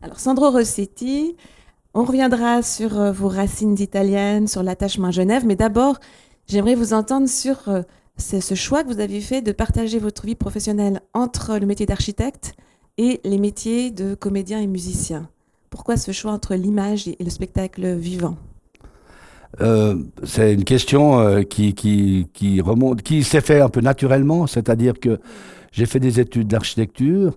Alors, Sandro Rossetti, on reviendra sur euh, vos racines italiennes, sur l'attachement à Genève, mais d'abord, j'aimerais vous entendre sur euh, ce choix que vous avez fait de partager votre vie professionnelle entre le métier d'architecte et les métiers de comédien et musicien. Pourquoi ce choix entre l'image et le spectacle vivant? Euh, c'est une question qui, qui, remonte, qui s'est fait un peu naturellement, c'est-à-dire que j'ai fait des études d'architecture,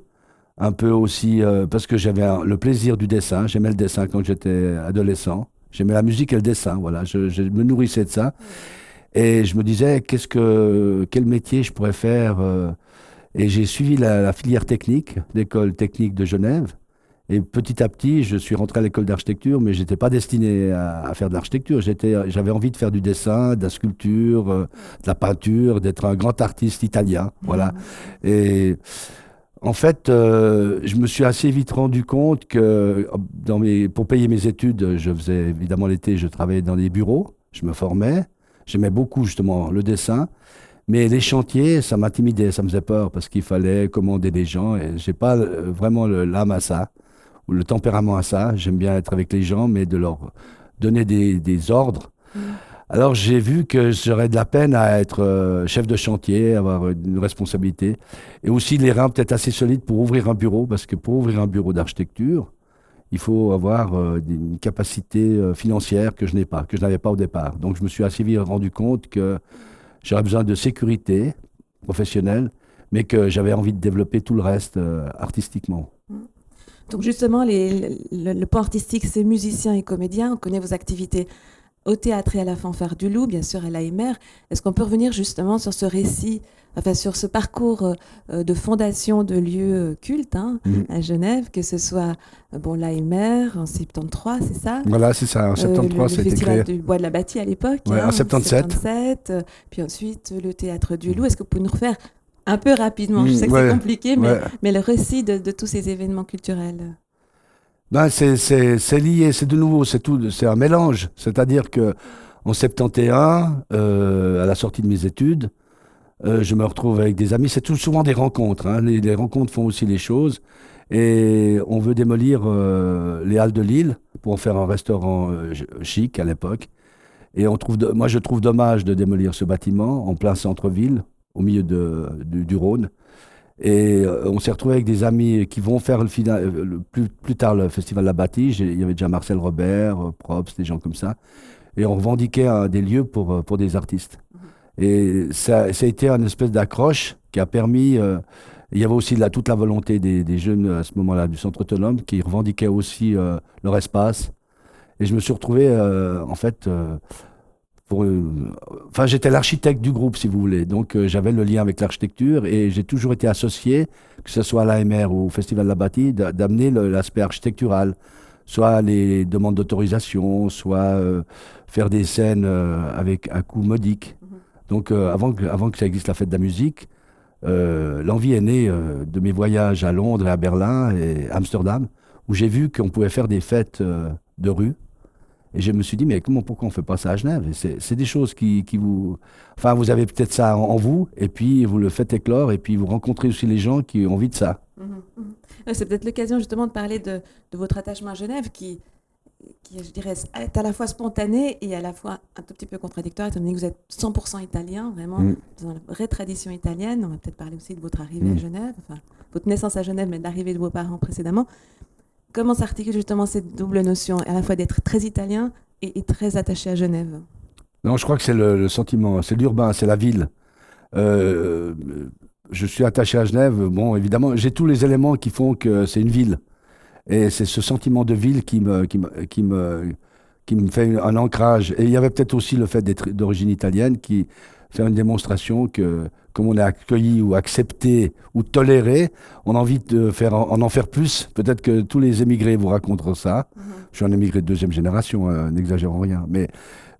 un peu aussi euh, parce que j'avais le plaisir du dessin. J'aimais le dessin quand j'étais adolescent. J'aimais la musique et le dessin. Voilà, je, me nourrissais de ça. Et je me disais, qu'est-ce que, quel métier je pourrais faire euh, Et j'ai suivi la, filière technique, l'école technique de Genève. Et petit à petit, je suis rentré à l'école d'architecture, mais je n'étais pas destiné à, faire de l'architecture. J'avais envie de faire du dessin, de la sculpture, euh, de la peinture, d'être un grand artiste italien. Voilà. Et en fait, euh, je me suis assez vite rendu compte que dans mes, pour payer mes études, je faisais évidemment l'été, je travaillais dans des bureaux, je me formais, j'aimais beaucoup justement le dessin, mais les chantiers, ça m'intimidait, ça me faisait peur parce qu'il fallait commander des gens et j'ai pas euh, vraiment l'âme à ça ou le tempérament à ça. J'aime bien être avec les gens, mais de leur donner des, ordres. Mmh. Alors j'ai vu que j'aurais de la peine à être euh, chef de chantier, avoir une responsabilité, et aussi les reins peut-être assez solides pour ouvrir un bureau, parce que pour ouvrir un bureau d'architecture, il faut avoir euh, une capacité euh, financière que je n'ai pas, que je n'avais pas au départ. Donc je me suis assez vite rendu compte que j'aurais besoin de sécurité professionnelle, mais que j'avais envie de développer tout le reste artistiquement. Donc justement, le, le, point artistique, c'est musicien et comédien. On connaît vos activités au théâtre et à la fanfare du Loup, bien sûr à l'AMR. Est-ce qu'on peut revenir justement sur ce récit, enfin sur ce parcours euh, de fondation de lieux euh, cultes hein, mhm. à Genève, que ce soit euh, bon l'AMR en 73, c'est ça? Voilà, c'est ça, en 73, c'était créé. Le du Bois de la Bâtie à l'époque. Ouais, hein, en 77. puis ensuite le théâtre du Loup. Est-ce que vous pouvez nous refaire un peu rapidement? Je sais que c'est compliqué, mais, mais, le récit de, de tous ces événements culturels ben c'est lié, c'est de nouveau, c'est tout, c'est un mélange. C'est-à-dire que en 71, euh, à la sortie de mes études, euh, je me retrouve avec des amis. C'est tout souvent des rencontres. Hein. Les, rencontres font aussi les choses. Et on veut démolir euh, les halles de Lille pour en faire un restaurant chic à l'époque. Et on trouve, moi, je trouve dommage de démolir ce bâtiment en plein centre-ville, au milieu du Rhône. Et euh, on s'est retrouvé avec des amis qui vont faire le, final, euh, plus, plus, tard le festival La Bâtie. Il y avait déjà Marcel Robert, euh, Props, des gens comme ça. Et on revendiquait des lieux pour, pour des artistes. Mhm. Et ça, ça, a été une espèce d'accroche qui a permis. il y avait aussi toute la volonté des, des jeunes à ce moment-là du centre autonome qui revendiquaient aussi leur espace. Et je me suis retrouvé, en fait, enfin, j'étais l'architecte du groupe, si vous voulez. Donc, euh, j'avais le lien avec l'architecture et j'ai toujours été associé, que ce soit à l'AMR ou au Festival de la Bâtie, d'amener l'aspect architectural. Soit les demandes d'autorisation, soit euh, faire des scènes euh, avec un coût modique. Mhm. Donc, avant, que, avant que ça existe la fête de la musique, l'envie est née de mes voyages à Londres et à Berlin et Amsterdam, où j'ai vu qu'on pouvait faire des fêtes de rue et je me suis dit, mais comment, pourquoi on ne fait pas ça à Genève? C'est des choses qui, qui, vous... Enfin, vous avez peut-être ça en, vous, et puis vous le faites éclore, et puis vous rencontrez aussi les gens qui ont envie de ça. Mmh, mmh. C'est peut-être l'occasion justement de parler de, de, votre attachement à Genève, qui, qui, je dirais, est à la fois spontané et à la fois un tout petit peu contradictoire, étant donné que vous êtes 100% italien, vraiment, mmh. dans la vraie tradition italienne. On va peut-être parler aussi de votre arrivée à Genève, enfin, votre naissance à Genève, mais de l'arrivée de vos parents précédemment. Comment s'articule justement cette double notion, à la fois d'être très italien et, très attaché à Genève? Non, je crois que c'est le, sentiment, c'est l'urbain, c'est la ville. Euh, je suis attaché à Genève. Bon, évidemment, j'ai tous les éléments qui font que c'est une ville. Et c'est ce sentiment de ville qui me, qui me, qui me, qui me fait un ancrage. Et il y avait peut-être aussi le fait d'être d'origine italienne qui fait une démonstration que comme on est accueilli ou accepté ou toléré, on a envie de faire en, en faire plus. Peut-être que tous les émigrés vous raconteront ça. Mhm. Je suis un émigré de deuxième génération, hein, n'exagérons rien. Mais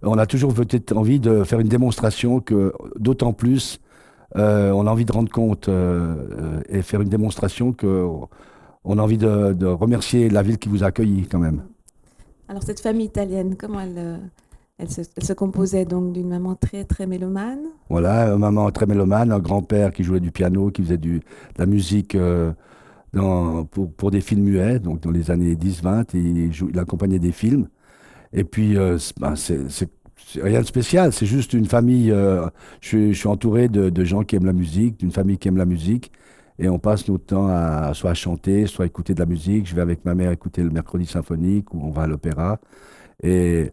on a toujours peut-être envie de faire une démonstration que, d'autant plus, euh, on a envie de rendre compte euh, euh, et faire une démonstration que on a envie de, de, remercier la ville qui vous a accueilli quand même. Alors cette famille italienne, comment elle, elle se, composait donc d'une maman très très mélomane. Voilà, une maman très mélomane, un grand-père qui jouait du piano, qui faisait du, de la musique euh, pour, pour, des films muets, donc dans les années 10-20, il, il accompagnait des films. Et puis, euh, ben, c'est rien de spécial, c'est juste une famille. Euh, je, suis entouré de, de, gens qui aiment la musique, d'une famille qui aime la musique. Et on passe notre temps à soit à chanter, soit à écouter de la musique. Je vais avec ma mère écouter le mercredi symphonique ou on va à l'opéra. Et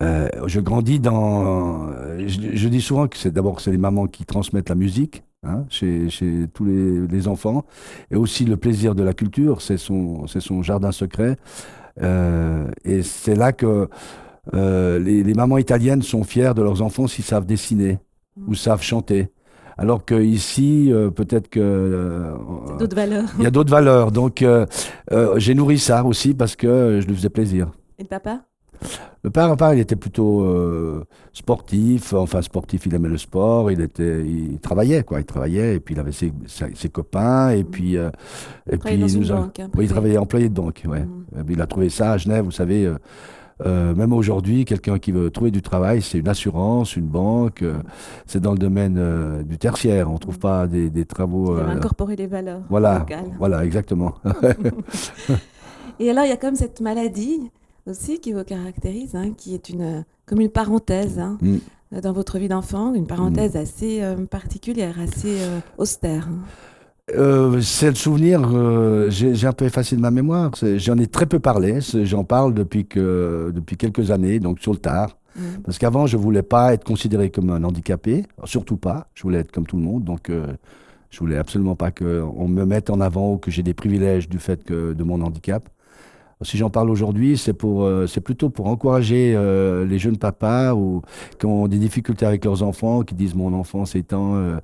euh, je grandis dans. Je, dis souvent que c'est d'abord c'est les mamans qui transmettent la musique hein, chez, chez, tous les, les, enfants, et aussi le plaisir de la culture. C'est son, c'est son jardin secret. Euh, et c'est là que euh, les, les, mamans italiennes sont fières de leurs enfants s'ils savent dessiner ou savent chanter. Alors que ici, euh, peut-être que euh, d'autres valeurs. Il y a d'autres valeurs. Donc, euh, j'ai nourri ça aussi parce que je lui faisais plaisir. Et le papa? Le père, père, il était plutôt euh, sportif, enfin sportif, il aimait le sport, il était, il travaillait quoi, il travaillait et puis il avait ses, ses, copains et puis euh, et puis il nous a, banque, hein, oui, il travaillait employé de banque, ouais. Mmh. Il a trouvé ça à Genève, vous savez. Euh, euh, même aujourd'hui, quelqu'un qui veut trouver du travail, c'est une assurance, une banque, euh, c'est dans le domaine euh, du tertiaire. On ne trouve pas des, des travaux. incorporer des valeurs. Voilà, locales. voilà, exactement. et alors, il y a comme cette maladie aussi qui vous caractérise, hein, qui est une, comme une parenthèse hein, mm. dans votre vie d'enfant, une parenthèse mm. assez euh, particulière, assez euh, austère. Hein. Euh, c'est le souvenir, euh, j'ai un peu effacé de ma mémoire. J'en ai très peu parlé. J'en parle depuis, que, depuis quelques années, donc sur le tard. Mm. Parce qu'avant, je voulais pas être considéré comme un handicapé, surtout pas. Je voulais être comme tout le monde, donc euh, je voulais absolument pas qu'on me mette en avant ou que j'ai des privilèges du fait que, de mon handicap. Si j'en parle aujourd'hui, c'est pour, euh, c'est plutôt pour encourager euh, les jeunes papas ou qui ont des difficultés avec leurs enfants, qui disent mon enfant c'est temps, euh,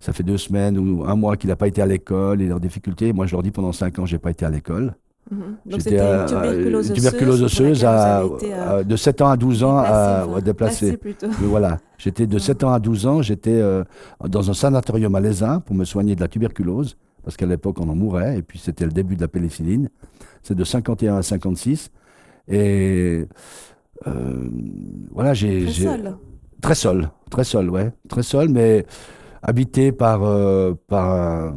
ça fait deux semaines ou un mois qu'il n'a pas été à l'école et leurs difficultés. Moi, je leur dis pendant cinq ans, j'ai pas été à l'école. Mm -hmm. Donc c'était une tuberculose, tuberculose osseuse, à, à, de 7 ans à 12 ans à déplacer. voilà, j'étais de 7 ans à 12 ans, j'étais dans un sanatorium à l'Aisin pour me soigner de la tuberculose parce qu'à l'époque on en mourait et puis c'était le début de la pénicilline c'est de 51 à 56. Et euh, voilà, j'ai. Très seul. Très seul, très seul, ouais. Très seul, mais habité par, euh, par,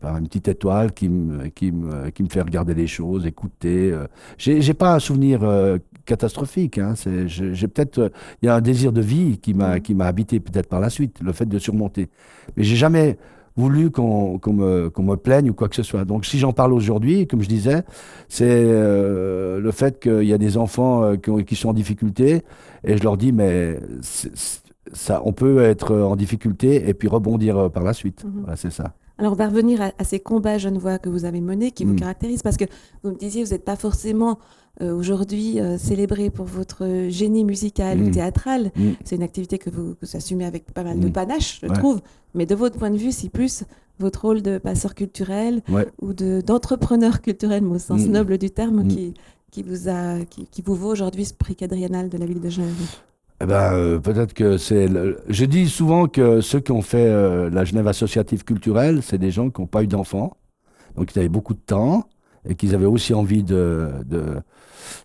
par, une petite étoile qui me, qui, me, qui me fait regarder les choses, écouter. Euh. J'ai pas un souvenir catastrophique. Hein. J'ai peut-être, il y a un désir de vie qui m'a qui m'a habité peut-être par la suite, le fait de surmonter. Mais j'ai jamais voulu qu'on me, me, plaigne ou quoi que ce soit. Donc si j'en parle aujourd'hui, comme je disais, c'est euh, le fait qu'il y a des enfants euh, qui, qui, sont en difficulté et je leur dis mais ça, on peut être en difficulté et puis rebondir euh, par la suite. Mhm. Voilà, c'est ça. Alors, on va revenir à, ces combats voix que vous avez menés, qui vous mm. caractérisent, parce que vous me disiez, vous n'êtes pas forcément euh, aujourd'hui euh, célébré pour votre génie musical ou mm. théâtral. Mm. C'est une activité que vous, assumez avec pas mal de panache, je trouve. Mais de votre point de vue, c'est plus votre rôle de passeur culturel ou d'entrepreneur culturel, au sens noble du terme, qui, qui, vous a, qui, qui vous vaut aujourd'hui ce prix quadriennal de la ville de Genève? Eh ben, euh, peut-être que c'est. Je dis souvent que ceux qui ont fait euh, la Genève associative culturelle, c'est des gens qui n'ont pas eu d'enfants, donc ils avaient beaucoup de temps et qu'ils avaient aussi envie de, de,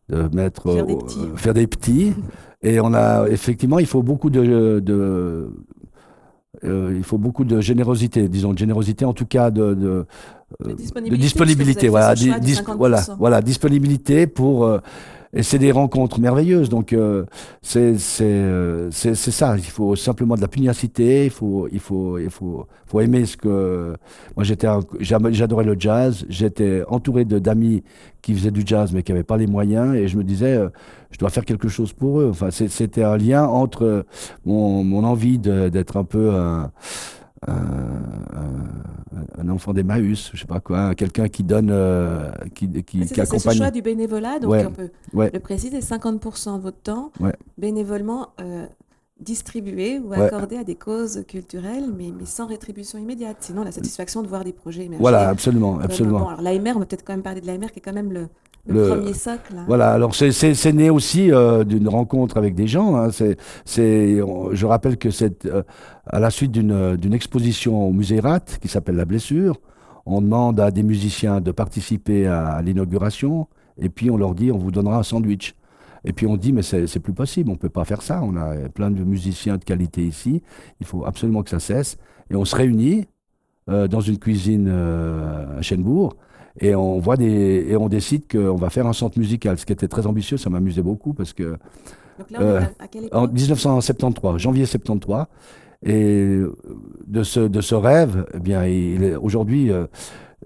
de mettre faire, des petits. faire des petits. et on a effectivement, il faut beaucoup de, de euh, il faut beaucoup de générosité, disons de générosité en tout cas de, disponibilité, de disponibilité voilà, voilà, voilà, disponibilité pour et c'est des rencontres merveilleuses. Donc, euh, euh, c'est ça. Il faut simplement de la pugnacité. Il faut, il faut, il faut, faut aimer ce que. Moi, j'étais, j'adorais le jazz. J'étais entouré d'amis qui faisaient du jazz, mais qui n'avaient pas les moyens. Et je me disais, euh, je dois faire quelque chose pour eux. Enfin, c'était un lien entre mon, mon envie d'être un peu un, enfant d'Emmaüs, je sais pas quoi, quelqu'un qui donne, euh, qui, qui, qui accompagne. C'est ce choix du bénévolat, donc on peut le préciser, 50% de votre temps bénévolement euh, distribué ou accordé à des causes culturelles, mais, mais, sans rétribution immédiate. Sinon, la satisfaction de voir des projets émerger. Voilà, absolument, absolument. Bon, alors l'AMR, on va peut-être quand même parler de l'AMR, qui est quand même le, le, premier socle. Voilà, alors c'est né aussi euh, d'une rencontre avec des gens. Hein. C'est, je rappelle que c'est euh, à la suite d'une exposition au musée Rat qui s'appelle La Blessure. On demande à des musiciens de participer à, l'inauguration et puis on leur dit on vous donnera un sandwich. Et puis on dit mais c'est plus possible, on peut pas faire ça. On a plein de musiciens de qualité ici, il faut absolument que ça cesse. Et on se réunit dans une cuisine à Chenbourg. Et on voit des et on décide qu'on va faire un centre musical, ce qui était très ambitieux. Ça m'amusait beaucoup parce que Donc là, on est à, quelle époque en 1973, janvier 73. Et de ce, de ce rêve, eh bien, aujourd'hui, euh,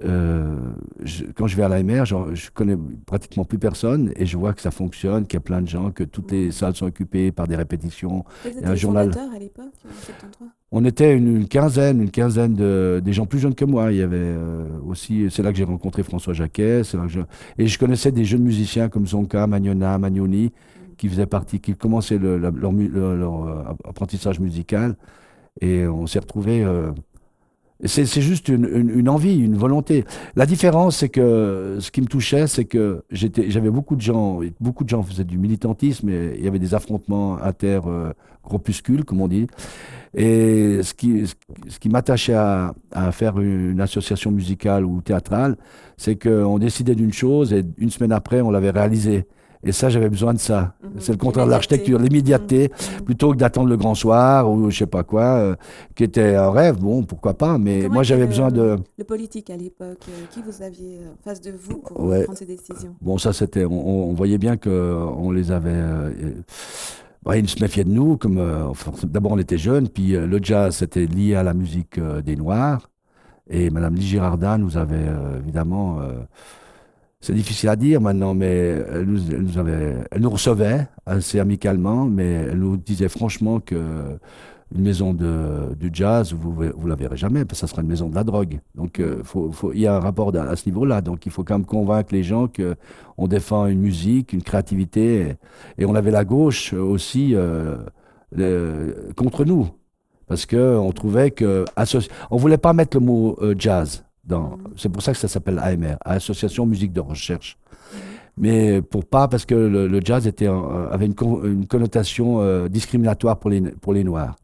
euh, je- quand je vais à l'AMR, je, je connais pratiquement plus personne et je vois que ça fonctionne, qu'il y a plein de gens, que toutes les salles sont occupées par des répétitions. Vous un journal. à l'époque, 73 On était une, une quinzaine, une quinzaine de des gens plus jeunes que moi. Il y avait euh, aussi, c'est là que j'ai rencontré François Jacquet, c'est là que je- et je connaissais des jeunes musiciens comme Zonka, Magnona, Magnoni, qui faisaient partie, qui commençaient le- la- leur, mu- leur- leur, euh, apprentissage musical, et on s'est retrouvés. euh, c'est juste une, envie, une volonté. La différence, c'est que ce qui me touchait, c'est que j'avais beaucoup de gens, beaucoup de gens faisaient du militantisme, et il y avait des affrontements inter euh, comme on dit. Et ce qui, ce qui m'attachait à, à faire une association musicale ou théâtrale, c'est qu'on décidait d'une chose et une semaine après, on l'avait réalisée. Et ça, j'avais besoin de ça. Mhm. C'est le contraire de l'architecture, l'immédiateté, Mhm. plutôt que d'attendre le grand soir ou je sais pas quoi, euh, qui était un rêve. Bon, pourquoi pas, mais Comment moi, j'avais besoin de. Le politique à l'époque, euh, qui vous aviez euh, en face de vous pour Ouais. prendre ces décisions? Bon, ça, c'était. On, voyait bien qu'on les avait. euh, euh, ouais, ils se méfiaient de nous. Comme, euh, enfin, D'abord, on était jeunes, puis euh, le jazz, c'était lié à la musique euh, des Noirs. Et Madame Lee Girardin nous avait euh, évidemment. Euh, c'est difficile à dire maintenant, mais elle nous, elle nous avait, elle nous recevait assez amicalement, mais elle nous disait franchement que une maison de, du jazz, vous vous la verrez jamais, parce que ça sera une maison de la drogue. Donc, euh, faut, faut- il y a un rapport à, ce niveau-là. Donc, il faut quand même convaincre les gens que on défend une musique, une créativité, et, on avait la gauche aussi euh, contre nous, parce que on trouvait que on voulait pas mettre le mot euh, jazz. Dans, c'est pour ça que ça s'appelle AMR, Association Musique de Recherche. Mais pour pas, parce que le, le jazz était, un- avait une, con- une connotation euh, discriminatoire pour les, pour les Noirs.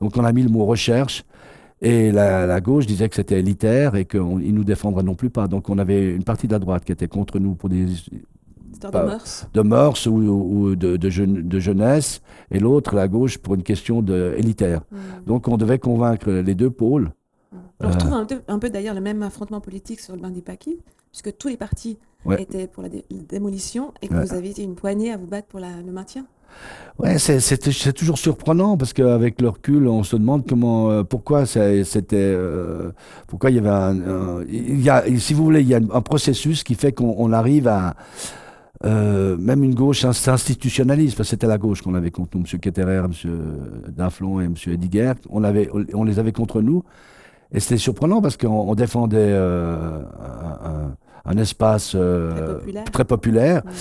Donc on a mis le mot recherche, et la, la gauche disait que c'était élitaire et qu'ils ne nous défendraient non plus pas. Donc on avait une partie de la droite qui était contre nous pour des de mœurs de mœurs ou, ou de, de, jeune- de jeunesse, et l'autre, la gauche, pour une question de, élitaire. Mhm. Donc on devait convaincre les deux pôles. On Euh. retrouve un peu, d'ailleurs le même affrontement politique sur le bain des paquis, puisque tous les partis Ouais. étaient pour la dé- démolition et que Ouais. vous aviez été une poignée à vous battre pour la- le maintien. Ouais, c'est- toujours surprenant parce qu'avec le recul, on se demande comment, euh, pourquoi c'était, euh, pourquoi il y avait un, un- il y a, si vous voulez, il y a un processus qui fait qu'on on arrive à euh, même une gauche ins- s'institutionnalise parce que c'était la gauche qu'on avait contre nous, M. Ketterer, M. Daflon et M. Ediger, on avait, on les avait contre nous et c'était surprenant parce qu'on on défendait euh, un, un- espace euh, Très populaire. très populaire. Ouais.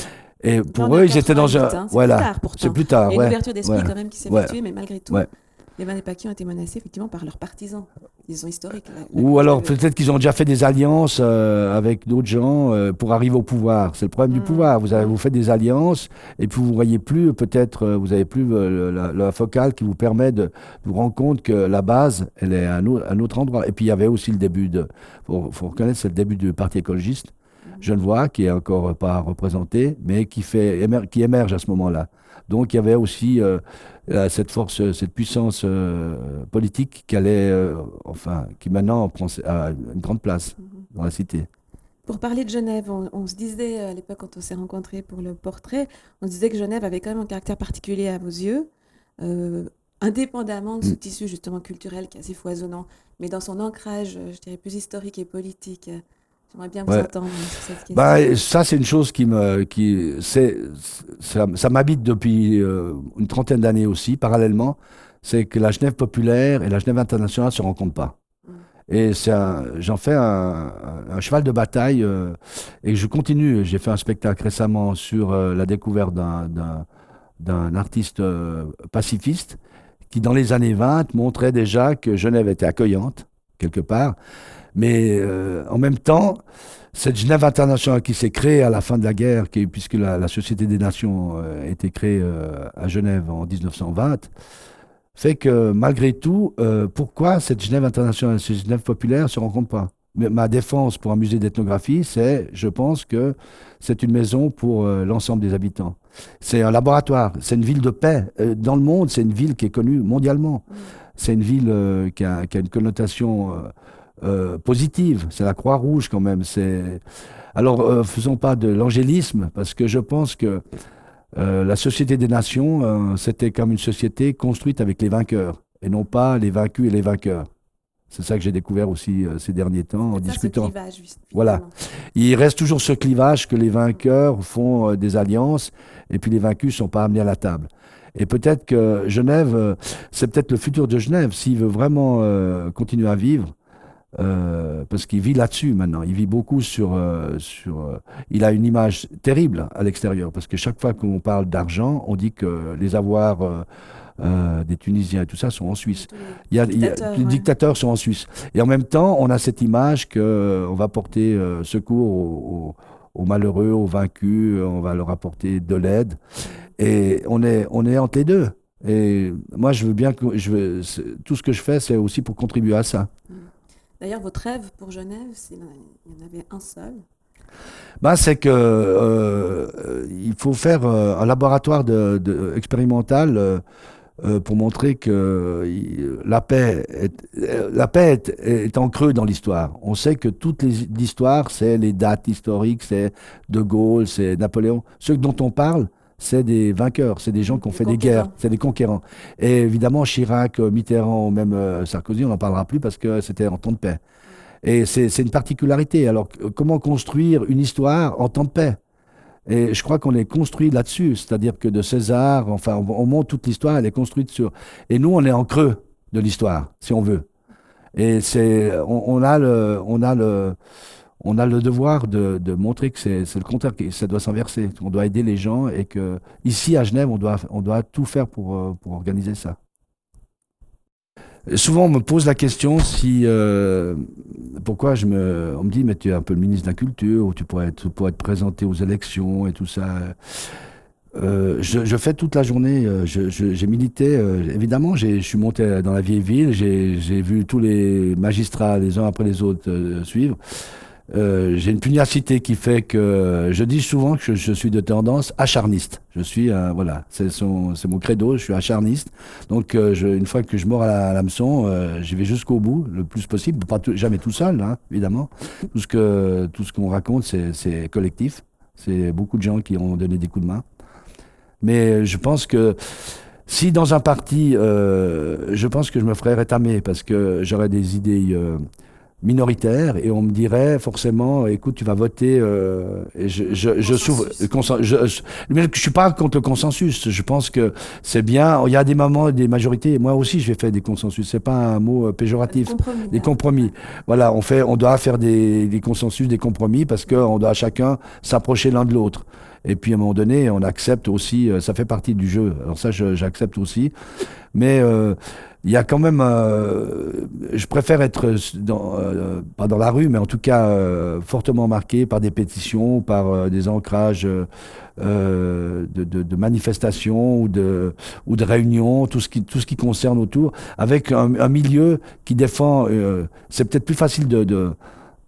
et pour on est eux, ils étaient dans 88, un, hein, c'est voilà, plus tard, pourtant. c'est plus tard, a une ouais. ouverture d'esprit ouais. quand même qui s'est Ouais. effectuée, mais malgré tout, Ouais. Les paquis ont été menacés effectivement par leurs partisans. Ils sont historiques. la- la Ou alors avait- peut-être qu'ils ont déjà fait des alliances euh, avec d'autres gens euh, pour arriver au pouvoir. C'est le problème du Mm. pouvoir. Vous, avez, Mm. vous faites des alliances et puis vous voyez plus, peut-être, euh, vous avez plus euh, la, la focale qui vous permet de, de vous rendre compte que la base, elle est à un, au- un autre endroit. Et puis il y avait aussi le début de, faut, faut reconnaître, c'est le début du Parti écologiste genevois qui est encore pas représenté, mais qui fait qui émerge à ce moment-là. Donc il y avait aussi euh, euh, cette force, cette puissance euh, politique qui allait, euh, enfin, qui maintenant prend une grande place Mhm. dans la cité. Pour parler de Genève, on, on se disait à l'époque quand on s'est rencontrés pour le portrait, on se disait que Genève avait quand même un caractère particulier à vos yeux, euh, indépendamment de ce Mm. tissu justement culturel qui est assez foisonnant, mais dans son ancrage, euh, je dirais, plus historique et politique. J'aimerais bien vous Ouais. entendre sur cette question. Bah, ça, c'est une chose qui me, qui, c'est, ça, ça m'habite depuis euh, une trentaine d'années aussi, parallèlement. C'est que la Genève populaire et la Genève internationale se rencontrent pas. Mm. Et j'en fais un, cheval de bataille euh, et je continue. J'ai fait un spectacle récemment sur euh, la découverte d'un, d'un, d'un artiste euh, pacifiste qui, dans les années 20, montrait déjà que Genève était accueillante, quelque part. Mais euh, en même temps, cette Genève internationale qui s'est créée à la fin de la guerre, qui, puisque la, la Société des Nations euh, a été créée euh, à Genève en 1920, fait que malgré tout, euh, pourquoi cette Genève internationale, cette Genève populaire ne se rencontrent pas? Mais Ma défense pour un musée d'ethnographie, c'est, je pense que c'est une maison pour euh, l'ensemble des habitants. C'est un laboratoire, c'est une ville de paix. Dans le monde, c'est une ville qui est connue mondialement. Mm. C'est une ville euh, qui, a, qui a une connotation euh, positive. C'est la Croix-Rouge quand même. C'est alors faisons pas de l'angélisme parce que je pense que la Société des Nations, c'était comme une société construite avec les vainqueurs et non pas les vaincus et les vainqueurs. C'est ça que j'ai découvert aussi euh, ces derniers temps en discutant. Ce clivage, voilà. Il reste toujours ce clivage que les vainqueurs font euh, des alliances et puis les vaincus sont pas amenés à la table. Et peut-être que Genève, euh, c'est peut-être le futur de Genève s'il veut vraiment continuer à vivre. Parce qu'il vit là-dessus maintenant. Il vit beaucoup sur. sur il a une image terrible à l'extérieur, parce que chaque fois qu'on parle d'argent, on dit que les avoirs euh, des Tunisiens et tout ça sont en Suisse. Il y a, les dictateurs sont en Suisse. Et en même temps, on a cette image qu'on euh, va porter euh, secours aux, malheureux, aux vaincus, on va leur apporter de l'aide. Et on est, on est entre les deux. Et moi, je veux bien que je veux, tout ce que je fais, c'est aussi pour contribuer à ça. Mm. D'ailleurs, votre rêve pour Genève, il y en avait un seul. Ben, c'est que il faut faire un laboratoire expérimental euh, pour montrer que euh, la paix, est, euh, la paix est, en creux dans l'histoire. On sait que toute l'histoire, c'est les dates historiques, c'est De Gaulle, c'est Napoléon. Ceux dont on parle, c'est des vainqueurs, c'est des gens qui ont fait des guerres, c'est des conquérants. Et évidemment, Chirac, Mitterrand ou même Sarkozy, on n'en parlera plus parce que c'était en temps de paix. Et c'est une particularité. Alors, comment construire une histoire en temps de paix? Et je crois qu'on est construit là-dessus, c'est-à-dire que de César, enfin, on, montre toute l'histoire, elle est construite sur. Et nous, on est en creux de l'histoire, si on veut. Et c'est, on, a le, on a le, on a le devoir de, montrer que c'est, le contraire, que ça doit s'inverser. On doit aider les gens et que ici à Genève, on doit, tout faire pour, euh, pour organiser ça. Souvent, on me pose la question si. Euh, pourquoi je me. On me dit, mais tu es un peu le ministre de la Culture, ou tu pourrais être, être présenté aux élections et tout ça. Euh, je, fais toute la journée, j'ai milité, évidemment, je suis monté dans la vieille ville, j'ai vu tous les magistrats les uns après les autres suivre. Euh, j'ai une pugnacité qui fait que je dis souvent que je, suis de tendance acharniste. Je suis, euh, voilà, c'est mon credo, je suis acharniste. Donc, euh, une fois que je mords à l'hameçon, euh, j'y vais jusqu'au bout, le plus possible. Pas jamais tout seul, hein, évidemment. Tout ce que tout ce qu'on raconte, c'est collectif. C'est beaucoup de gens qui ont donné des coups de main. Mais je pense que si dans un parti, je pense que je me ferais rétamer parce que j'aurais des idées minoritaire et on me dirait forcément écoute tu vas voter euh, et je je je, je, je, suis pas contre le consensus. Je pense que c'est bien. Il y a des moments des majorités. Moi aussi j'ai fait des consensus. C'est pas un mot euh, péjoratif. Des compromis, des compromis. voilà on fait on doit faire des, des consensus des compromis parce que on doit chacun s'approcher l'un de l'autre et puis à un moment donné on accepte aussi euh, ça fait partie du jeu alors ça j'accepte aussi mais euh, il y a quand même, euh, je préfère être dans, euh, pas dans la rue, mais en tout cas euh, fortement marqué par des pétitions, par des ancrages de, de, manifestations ou de, ou de réunions, tout ce qui, tout ce qui concerne autour, avec un, milieu qui défend. c'est peut-être plus facile de, de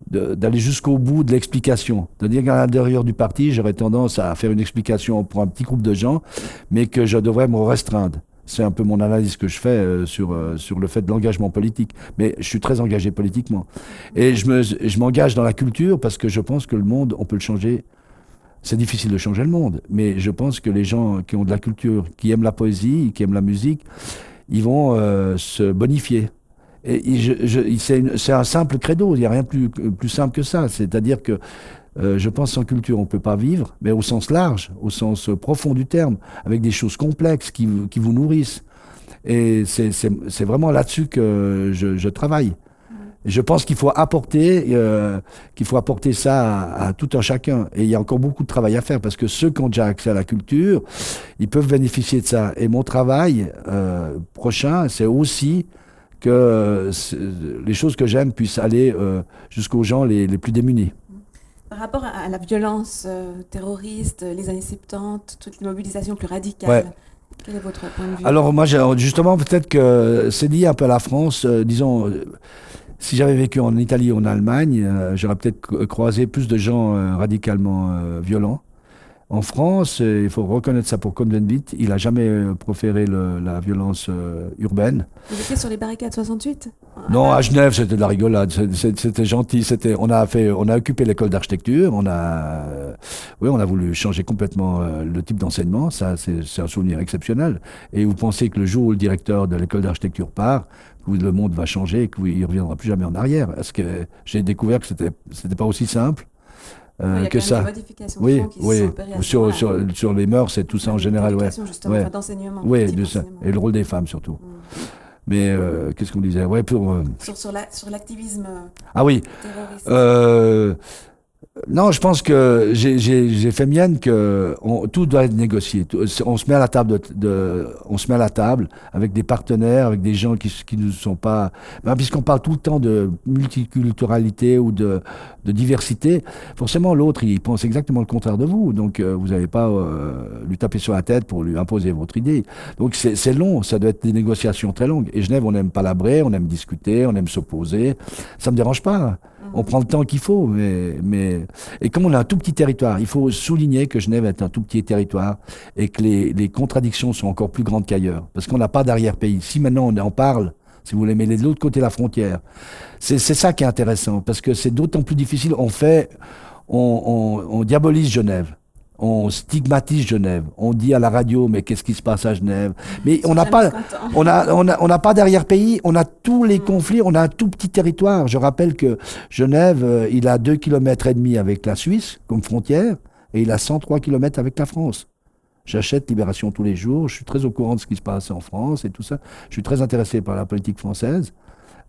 d'aller jusqu'au bout de l'explication. C'est-à-dire qu'à l'intérieur du parti, j'aurais tendance à faire une explication pour un petit groupe de gens, mais que je devrais me restreindre. C'est un peu mon analyse que je fais euh, sur, euh, sur le fait de l'engagement politique. Mais je suis très engagé politiquement. Et je, me, m'engage dans la culture parce que je pense que le monde, on peut le changer. C'est difficile de changer le monde, mais je pense que les gens qui ont de la culture, qui aiment la poésie, qui aiment la musique, ils vont euh, se bonifier. C'est, un simple credo, il n'y a rien plus, plus simple que ça. C'est-à-dire que euh, je pense sans culture, on ne peut pas vivre, mais au sens large, au sens profond du terme, avec des choses complexes qui, qui vous nourrissent. Et c'est vraiment là-dessus que je, je travaille. Je pense qu'il faut apporter, euh, qu'il faut apporter ça à, tout un chacun. Et il y a encore beaucoup de travail à faire parce que ceux qui ont déjà accès à la culture, ils peuvent bénéficier de ça. Et mon travail euh, prochain, c'est aussi que les choses que j'aime puissent aller euh, jusqu'aux gens les, les plus démunis. Par rapport à la violence euh, terroriste, les années 70, toute une mobilisation plus radicale, quel est votre point de vue? Alors moi, justement, peut-être que c'est lié un peu à la France. Euh, disons, euh, si j'avais vécu en Italie ou en Allemagne, j'aurais peut-être croisé plus de gens radicalement violents. En France, il faut reconnaître ça pour Cohn-Bendit, il n'a jamais proféré le, la violence urbaine. Vous étiez sur les barricades 68 Non, à Genève, c'était de la rigolade, c'était gentil. C'était, on a fait, on a occupé l'école d'architecture, on a, oui, on a voulu changer complètement le type d'enseignement. Ça, c'est un souvenir exceptionnel. Et vous pensez que le jour où le directeur de l'école d'architecture part, où le monde va changer et qu'il ne reviendra plus jamais en arrière? Parce que j'ai découvert que c'était n'était pas aussi simple? Euh, que ça. oui, oui. Sur, sur, sur, les mœurs et tout ça en général, ouais. ouais. d'enseignement. Oui, et le rôle des femmes surtout. Mm. Mais euh, qu'est-ce qu'on disait? Ouais, pour, euh, Sur, sur l'activisme ah oui. terroriste. Non, je pense que j'ai fait mienne que tout doit être négocié. On se met à la table, de, on se met à la table avec des partenaires, avec des gens qui qui ne sont pas. Ben, Puisqu'on parle tout le temps de multiculturalité ou de, diversité, forcément l'autre il pense exactement le contraire de vous. Donc euh, vous n'allez pas euh, lui taper sur la tête pour lui imposer votre idée. Donc c'est long, ça doit être des négociations très longues. Et Genève, on aime palabrer, on aime discuter, on aime s'opposer. Ça me dérange pas. On prend le temps qu'il faut, mais, mais et comme on a un tout petit territoire, il faut souligner que Genève est un tout petit territoire et que les, les contradictions sont encore plus grandes qu'ailleurs, parce qu'on n'a pas d'arrière-pays. Si maintenant on en parle, si vous voulez, mais de l'autre côté de la frontière, c'est ça qui est intéressant, parce que c'est d'autant plus difficile. On fait, on, on, on diabolise Genève on stigmatise Genève. On dit à la radio, mais qu'est-ce qui se passe à Genève? Mais on n'a pas, on a, on a, on n'a pas derrière pays. On a tous les conflits. On a un tout petit territoire. Je rappelle que Genève, euh, il a deux kilomètres et demi avec la Suisse comme frontière, et il a 103 kilomètres avec la France. J'achète Libération tous les jours. Je suis très au courant de ce qui se passe en France et tout ça. Je suis très intéressé par la politique française.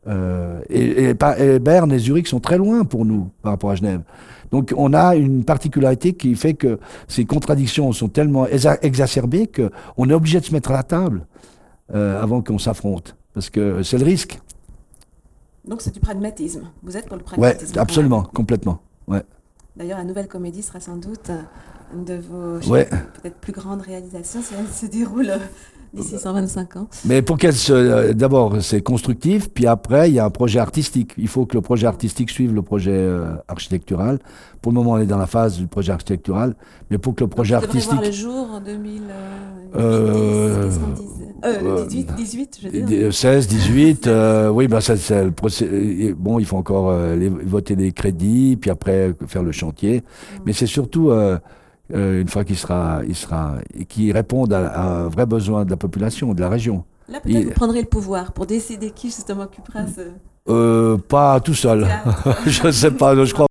Euh, et, et, Berne et Zurich sont très loin pour nous par rapport à Genève. Donc on a une particularité qui fait que ces contradictions sont tellement exacerbées qu'on est obligé de se mettre à la table euh, avant qu'on s'affronte, parce que c'est le risque. Donc c'est du pragmatisme. Vous êtes pour le pragmatisme. Oui, absolument, complètement. Ouais. D'ailleurs, la nouvelle comédie sera sans doute une de vos peut-être plus grandes réalisations si elle se déroule D'ici 125 ans. Mais pour qu'elle se. Euh, d'abord, c'est constructif, puis après, il y a un projet artistique. Il faut que le projet artistique suive le projet euh, architectural. Pour le moment, on est dans la phase du projet architectural, mais pour que le projet Donc, artistique. voir le jour en 2018, euh, euh, 18, je veux dire. 16, 18, oui, ben ça, c'est le procès. Bon, il faut encore voter des crédits, puis après faire le chantier. Mm. Mais c'est surtout euh, une fois qu'il sera, il sera, qui répondent à, un vrai besoin de la population, de la région. Là, peut-être vous prendrez le pouvoir pour décider qui justement occupera ce. Euh, pas tout seul. je ne sais pas, je crois.